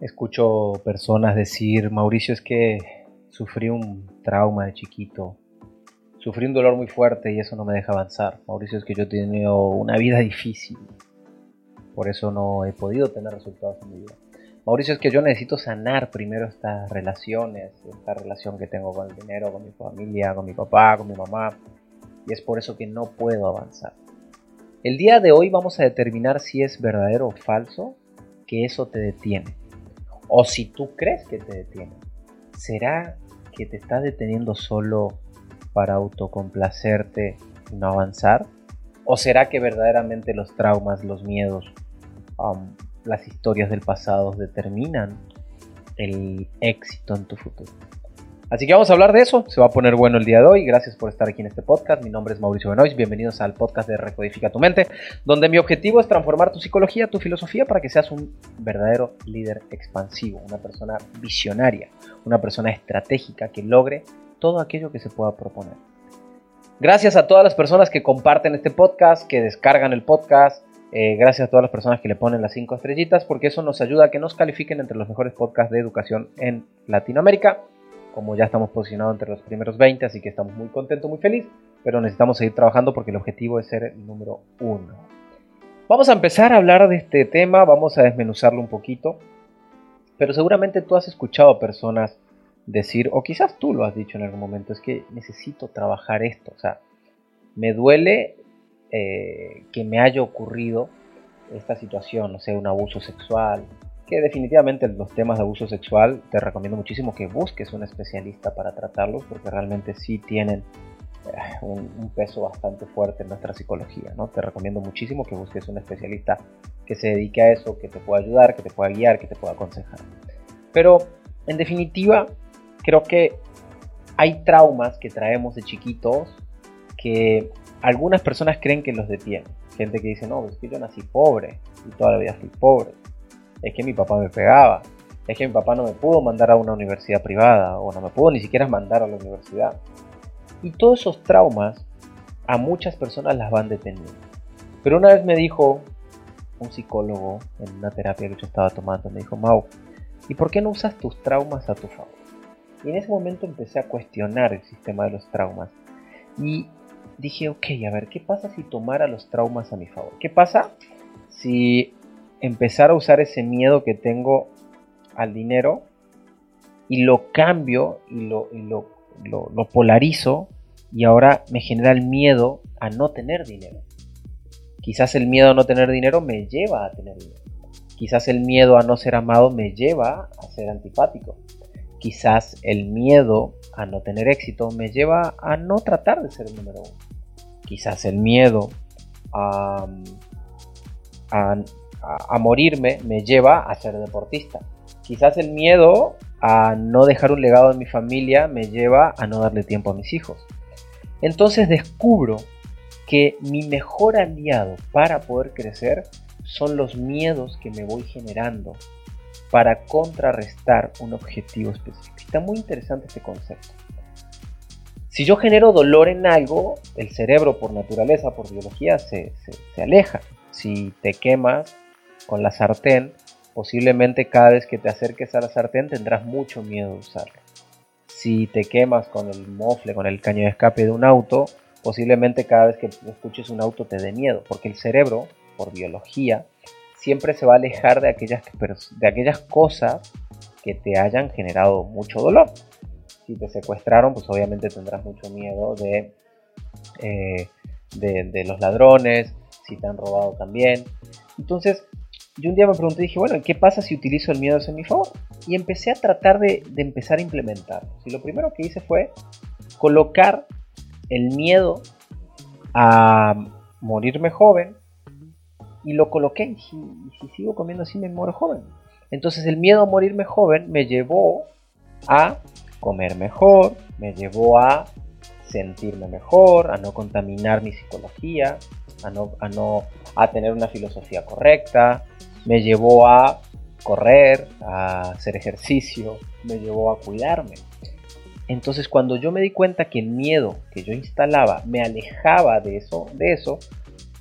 Escucho personas decir, Mauricio, es que sufrí un trauma de chiquito, sufrí un dolor muy fuerte y eso no me deja avanzar. Mauricio, es que yo he tenido una vida difícil, por eso no he podido tener resultados en mi vida. Mauricio, es que yo necesito sanar primero estas relaciones, esta relación que tengo con el dinero, con mi familia, con mi papá, con mi mamá, y es por eso que no puedo avanzar. El día de hoy vamos a determinar si es verdadero o falso que eso te detiene. O si tú crees que te detiene, ¿será que te está deteniendo solo para autocomplacerte y no avanzar? ¿O será que verdaderamente los traumas, los miedos, um, las historias del pasado determinan el éxito en tu futuro? Así que vamos a hablar de eso, se va a poner bueno el día de hoy. Gracias por estar aquí en este podcast. Mi nombre es Mauricio Benoist, bienvenidos al podcast de Recodifica tu mente, donde mi objetivo es transformar tu psicología, tu filosofía para que seas un verdadero líder expansivo, una persona visionaria, una persona estratégica que logre todo aquello que se pueda proponer. Gracias a todas las personas que comparten este podcast, que descargan el podcast, eh, gracias a todas las personas que le ponen las cinco estrellitas, porque eso nos ayuda a que nos califiquen entre los mejores podcasts de educación en Latinoamérica como ya estamos posicionados entre los primeros 20, así que estamos muy contentos, muy felices, pero necesitamos seguir trabajando porque el objetivo es ser el número uno. Vamos a empezar a hablar de este tema, vamos a desmenuzarlo un poquito, pero seguramente tú has escuchado personas decir, o quizás tú lo has dicho en algún momento, es que necesito trabajar esto, o sea, me duele eh, que me haya ocurrido esta situación, o sea, un abuso sexual, que definitivamente los temas de abuso sexual te recomiendo muchísimo que busques un especialista para tratarlos porque realmente sí tienen eh, un, peso bastante fuerte en nuestra psicología, ¿no? Te recomiendo muchísimo que busques un especialista que se dedique a eso, que te pueda ayudar, que te pueda guiar, que te pueda aconsejar. Pero en definitiva, creo que hay traumas que traemos de chiquitos que algunas personas creen que los detienen. Gente que dice, no, es que yo nací pobre y toda la vida fui pobre es que mi papá me pegaba, es que mi papá no me pudo mandar a una universidad privada o no me pudo ni siquiera mandar a la universidad. Y todos esos traumas a muchas personas las van deteniendo. Pero una vez me dijo un psicólogo en una terapia que yo estaba tomando, me dijo, Mau, ¿y por qué no usas tus traumas a tu favor? Y en ese momento empecé a cuestionar el sistema de los traumas. Y dije, ok, a ver, ¿qué pasa si tomara los traumas a mi favor? ¿Qué pasa si empezar a usar ese miedo que tengo al dinero y lo cambio y lo, lo, polarizo y ahora me genera el miedo a no tener dinero. Quizás el miedo a no tener dinero me lleva a tener dinero. Quizás el miedo a no ser amado me lleva a ser antipático. Quizás el miedo a no tener éxito me lleva a no tratar de ser el número uno. Quizás el miedo a, a a, morirme me lleva a ser deportista. Quizás el miedo a no dejar un legado en mi familia me lleva a no darle tiempo a mis hijos. Entonces descubro que mi mejor aliado para poder crecer son los miedos que me voy generando para contrarrestar un objetivo específico. Está muy interesante este concepto. Si yo genero dolor en algo, el cerebro por naturaleza, por biología, se, se aleja. Si te quemas, con la sartén, posiblemente cada vez que te acerques a la sartén tendrás mucho miedo de usarlo. Si te quemas con el mofle, con el caño de escape de un auto, posiblemente cada vez que escuches un auto te dé miedo, porque el cerebro, por biología, siempre se va a alejar de aquellas, de aquellas cosas que te hayan generado mucho dolor. Si te secuestraron, pues obviamente tendrás mucho miedo de, eh, de los ladrones, si te han robado también. Entonces, yo un día me pregunté, dije, bueno, ¿qué pasa si utilizo el miedo a mi favor? Y empecé a tratar de, empezar a implementarlo. Y lo primero que hice fue colocar el miedo a morirme joven y lo coloqué. Y si, si sigo comiendo así me muero joven. Entonces el miedo a morirme joven me llevó a comer mejor, me llevó a sentirme mejor, a no contaminar mi psicología, a no, a no a tener una filosofía correcta, me llevó a correr, a hacer ejercicio, me llevó a cuidarme. Entonces cuando yo me di cuenta que el miedo que yo instalaba me alejaba de eso, de eso,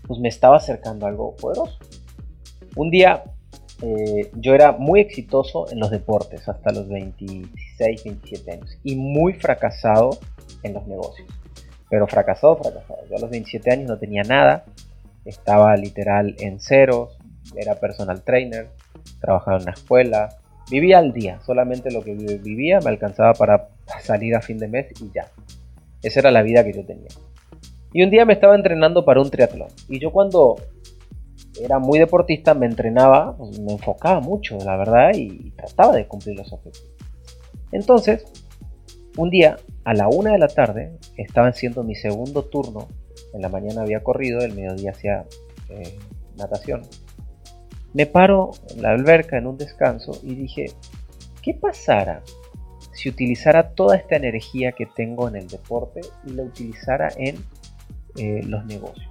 pues me estaba acercando a algo poderoso. Un día eh, yo era muy exitoso en los deportes hasta los 26, 27 años y muy fracasado en los negocios. Pero fracasado, fracasado. Yo a los 27 años no tenía nada, estaba literal en ceros, era personal trainer, trabajaba en una escuela, vivía al día, solamente lo que vivía me alcanzaba para salir a fin de mes y ya. Esa era la vida que yo tenía. Y un día me estaba entrenando para un triatlón. Y yo cuando era muy deportista, me entrenaba, me enfocaba mucho, la verdad, y trataba de cumplir los objetivos. Entonces, un día, a la una de la tarde, estaba haciendo mi segundo turno. En la mañana había corrido, el mediodía hacía eh, natación. Me paro en la alberca en un descanso y dije, ¿qué pasara si utilizara toda esta energía que tengo en el deporte y la utilizara en eh, los negocios?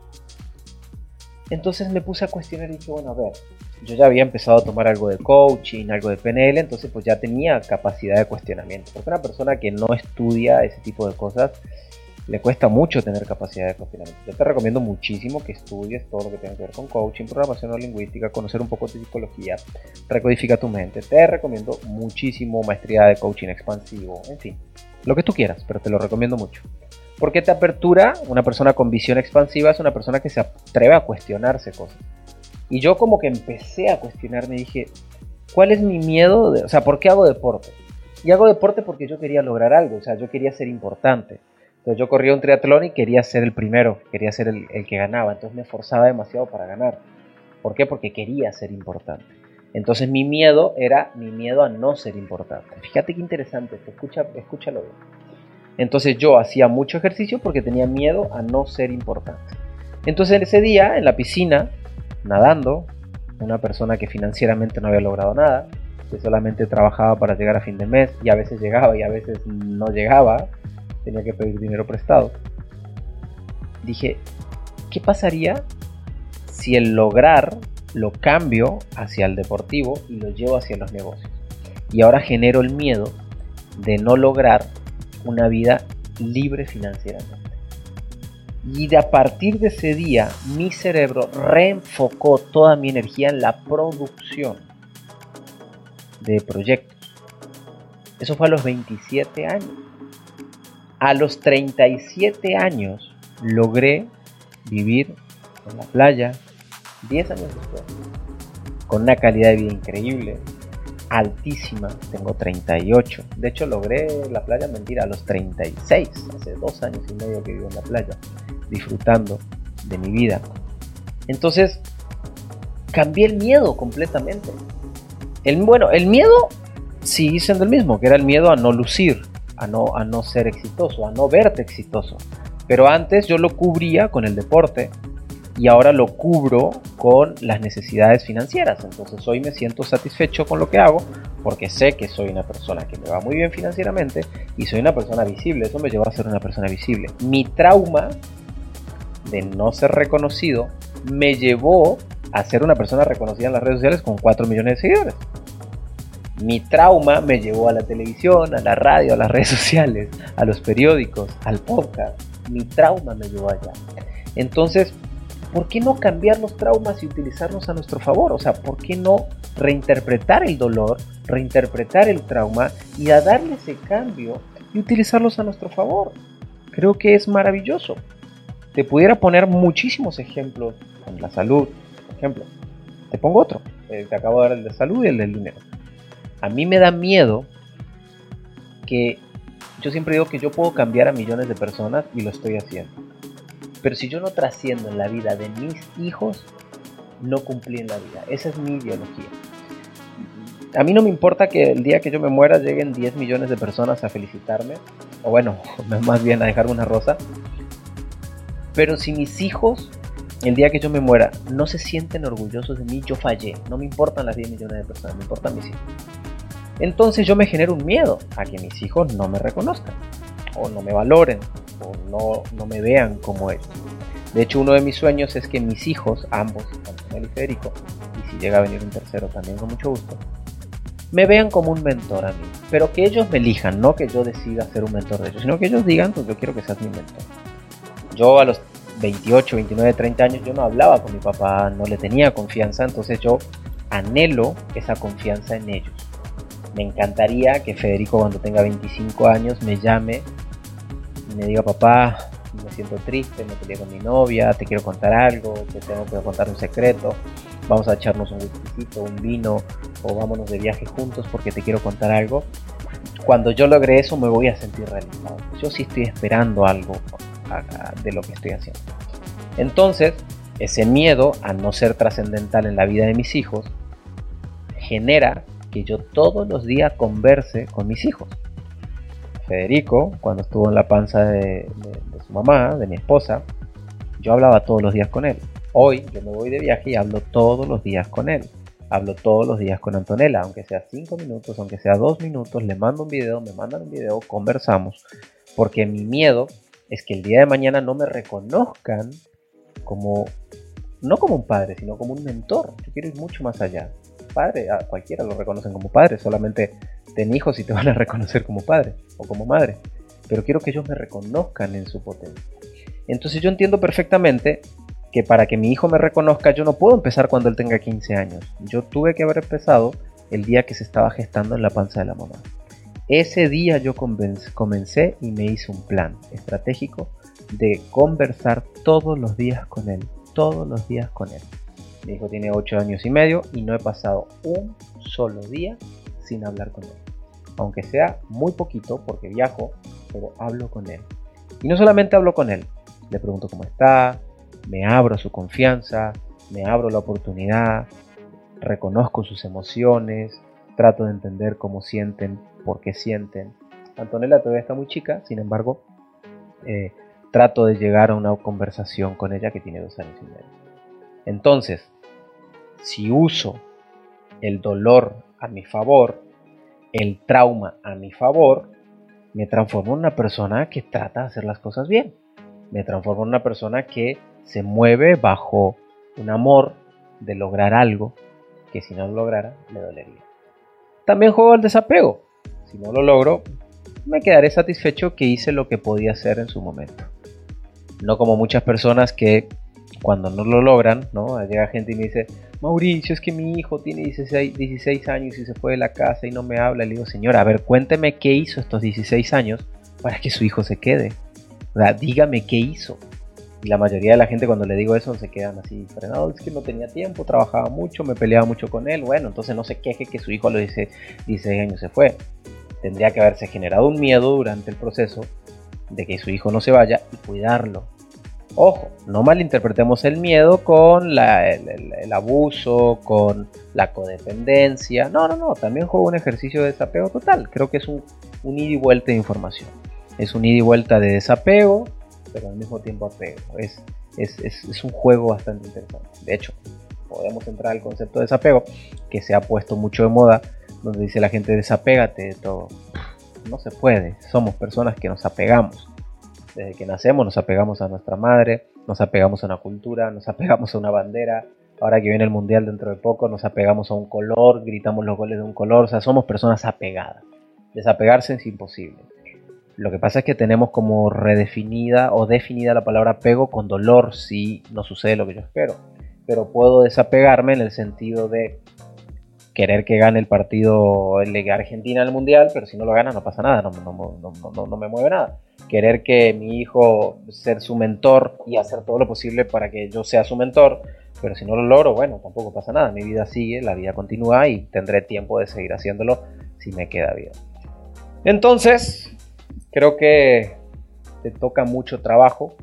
Entonces me puse a cuestionar y dije, bueno, a ver, yo ya había empezado a tomar algo de coaching, algo de PNL, entonces pues ya tenía capacidad de cuestionamiento. Porque una persona que no estudia ese tipo de cosas le cuesta mucho tener capacidad de cuestionamiento. Yo te recomiendo muchísimo que estudies todo lo que tenga que ver con coaching, programación lingüística, conocer un poco de psicología, recodifica tu mente. Te recomiendo muchísimo maestría de coaching expansivo, en fin, lo que tú quieras, pero te lo recomiendo mucho. Porque te apertura, una persona con visión expansiva es una persona que se atreve a cuestionarse cosas. Y yo como que empecé a cuestionarme, dije, ¿cuál es mi miedo? De, o sea, ¿por qué hago deporte? Y hago deporte porque yo quería lograr algo, o sea, yo quería ser importante. Entonces yo corría un triatlón y quería ser el primero, quería ser el, que ganaba, entonces me forzaba demasiado para ganar. ¿Por qué? Porque quería ser importante. Entonces mi miedo era mi miedo a no ser importante. Fíjate qué interesante, escucha, escúchalo bien. Entonces yo hacía mucho ejercicio porque tenía miedo a no ser importante. Entonces ese día en la piscina, nadando, una persona que financieramente no había logrado nada, que solamente trabajaba para llegar a fin de mes y a veces llegaba y a veces no llegaba, tenía que pedir dinero prestado. Dije, ¿qué pasaría si el lograr lo cambio hacia el deportivo y lo llevo hacia los negocios? Y ahora genero el miedo de no lograr una vida libre financieramente. Y de a partir de ese día, mi cerebro reenfocó toda mi energía en la producción de proyectos. Eso fue a los 27 años. A los 37 años logré vivir en la playa 10 años después, con una calidad de vida increíble, altísima, tengo 38. De hecho, logré la playa, mentira, a los 36, hace dos años y medio que vivo en la playa, disfrutando de mi vida. Entonces, cambié el miedo completamente. El, bueno, el miedo sigue siendo el mismo, que era el miedo a no lucir, a no, a no ser exitoso, a no verte exitoso. Pero antes yo lo cubría con el deporte, y ahora lo cubro con las necesidades financieras. Entonces hoy me siento satisfecho con lo que hago porque sé que soy una persona que me va muy bien financieramente y soy una persona visible. Eso me lleva a ser una persona visible. Mi trauma de no ser reconocido me llevó a ser una persona reconocida en las redes sociales con 4 millones de seguidores. Mi trauma me llevó a la televisión, a la radio, a las redes sociales, a los periódicos, al podcast. Mi trauma me llevó allá. Entonces, ¿por qué no cambiar los traumas y utilizarlos a nuestro favor? O sea, ¿por qué no reinterpretar el dolor, reinterpretar el trauma y a darle ese cambio y utilizarlos a nuestro favor? Creo que es maravilloso. Te pudiera poner muchísimos ejemplos en la salud, por ejemplo. Te pongo otro. te acabo de dar el de salud y el del dinero. A mí me da miedo que yo siempre digo que yo puedo cambiar a millones de personas y lo estoy haciendo pero si yo no trasciendo en la vida de mis hijos, no cumplí en la vida. Esa es mi ideología. A mí no me importa que el día que yo me muera lleguen 10 millones de personas a felicitarme, o bueno, más bien a dejarme una rosa. Pero si mis hijos, el día que yo me muera, no se sienten orgullosos de mí, yo fallé. No me importan las 10 millones de personas, me importan mis hijos. Entonces yo me genero un miedo a que mis hijos no me reconozcan, o no me valoren, o no, no me vean como él. De hecho, uno de mis sueños es que mis hijos, ambos, Antonio y Federico, y si llega a venir un tercero también con mucho gusto, me vean como un mentor a mí. Pero que ellos me elijan, no que yo decida ser un mentor de ellos, sino que ellos digan, pues yo quiero que seas mi mentor. Yo a los 28, 29, 30 años yo no hablaba con mi papá, no le tenía confianza, entonces yo anhelo esa confianza en ellos. Me encantaría que Federico cuando tenga 25 años me llame y me diga, papá, me siento triste, me peleé con mi novia, te quiero contar algo, te tengo que contar un secreto, vamos a echarnos un whisky, un vino o vámonos de viaje juntos porque te quiero contar algo. Cuando yo logre eso me voy a sentir realizado. Yo sí estoy esperando algo de lo que estoy haciendo. Entonces, ese miedo a no ser trascendental en la vida de mis hijos genera que yo todos los días converse con mis hijos. Federico, cuando estuvo en la panza de, su mamá, de mi esposa, yo hablaba todos los días con él. Hoy yo me voy de viaje y hablo todos los días con él. Hablo todos los días con Antonella, aunque sea 5 minutos, aunque sea 2 minutos, le mando un video, me mandan un video, conversamos, porque mi miedo es que el día de mañana no me reconozcan como, no como un padre, sino como un mentor. Yo quiero ir mucho más allá. Padre, a cualquiera lo reconocen como padre, solamente ten hijos y te van a reconocer como padre o como madre. Pero quiero que ellos me reconozcan en su potencia. Entonces yo entiendo perfectamente que para que mi hijo me reconozca yo no puedo empezar cuando él tenga 15 años. Yo tuve que haber empezado el día que se estaba gestando en la panza de la mamá. Ese día yo comencé y me hice un plan estratégico de conversar todos los días con él. Todos los días con él. Mi hijo tiene 8 años y medio y no he pasado un solo día sin hablar con él aunque sea muy poquito porque viajo, pero hablo con él. Y no solamente hablo con él, le pregunto cómo está, me abro su confianza, me abro la oportunidad, reconozco sus emociones, trato de entender cómo sienten, por qué sienten. Antonella todavía está muy chica, sin embargo, eh, trato de llegar a una conversación con ella que tiene dos años y medio. Entonces, si uso el dolor a mi favor, el trauma a mi favor, me transformo en una persona que trata de hacer las cosas bien. Me transformo en una persona que se mueve bajo un amor de lograr algo que si no lo lograra le dolería. También juego al desapego. Si no lo logro, me quedaré satisfecho que hice lo que podía hacer en su momento. No como muchas personas que cuando no lo logran, ¿no? Llega gente y me dice, Mauricio, es que mi hijo tiene 16, años y se fue de la casa y no me habla. Le digo, señora, a ver, cuénteme qué hizo estos 16 años para que su hijo se quede. O sea, dígame qué hizo. Y la mayoría de la gente cuando le digo eso se quedan así frenados. Es que no tenía tiempo, trabajaba mucho, me peleaba mucho con él. Bueno, entonces no se queje que su hijo a los 16 años se fue. Tendría que haberse generado un miedo durante el proceso de que su hijo no se vaya y cuidarlo Ojo, no malinterpretemos el miedo con el, abuso, con la codependencia. No, no, no, también juego un ejercicio de desapego total. Creo que es un, un ida y vuelta de información. Es un ida y vuelta de desapego, pero al mismo tiempo apego. Es, es, un juego bastante interesante. De hecho, podemos entrar al concepto de desapego, que se ha puesto mucho de moda, donde dice la gente desapégate de todo. No se puede, somos personas que nos apegamos desde que nacemos nos apegamos a nuestra madre, nos apegamos a una cultura, nos apegamos a una bandera. Ahora que viene el mundial dentro de poco, nos apegamos a un color, gritamos los goles de un color, o sea, somos personas apegadas. Desapegarse es imposible. Lo que pasa es que tenemos como redefinida o definida la palabra apego con dolor si no sucede lo que yo espero. Pero puedo desapegarme en el sentido de querer que gane el partido de Argentina en el Mundial, pero si no lo gana no pasa nada, no, no, no, me mueve nada. Querer que mi hijo ser su mentor y hacer todo lo posible para que yo sea su mentor, pero si no lo logro, bueno, tampoco pasa nada, mi vida sigue, la vida continúa y tendré tiempo de seguir haciéndolo si me queda vida. Entonces, creo que te toca mucho trabajo,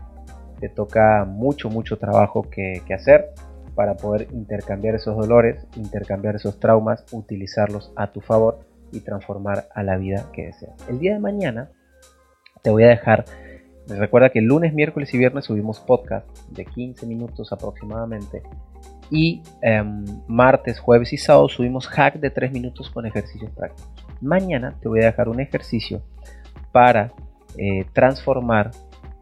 te toca mucho, mucho trabajo que, que hacer para poder intercambiar esos dolores, intercambiar esos traumas, utilizarlos a tu favor y transformar a la vida que deseas. El día de mañana te voy a dejar, recuerda que lunes, miércoles y viernes subimos podcast de 15 minutos aproximadamente y em, martes, jueves y sábado subimos hack de 3 minutos con ejercicios prácticos. Mañana te voy a dejar un ejercicio para eh, transformar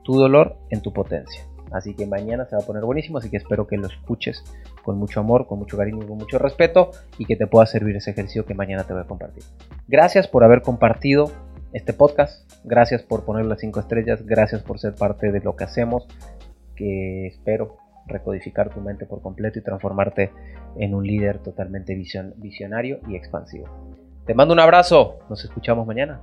tu dolor en tu potencia. Así que mañana se va a poner buenísimo, así que espero que lo escuches con mucho amor, con mucho cariño con mucho respeto y que te pueda servir ese ejercicio que mañana te voy a compartir. Gracias por haber compartido este podcast, gracias por poner las 5 estrellas, gracias por ser parte de lo que hacemos, que espero recodificar tu mente por completo y transformarte en un líder totalmente visionario y expansivo. Te mando un abrazo, nos escuchamos mañana.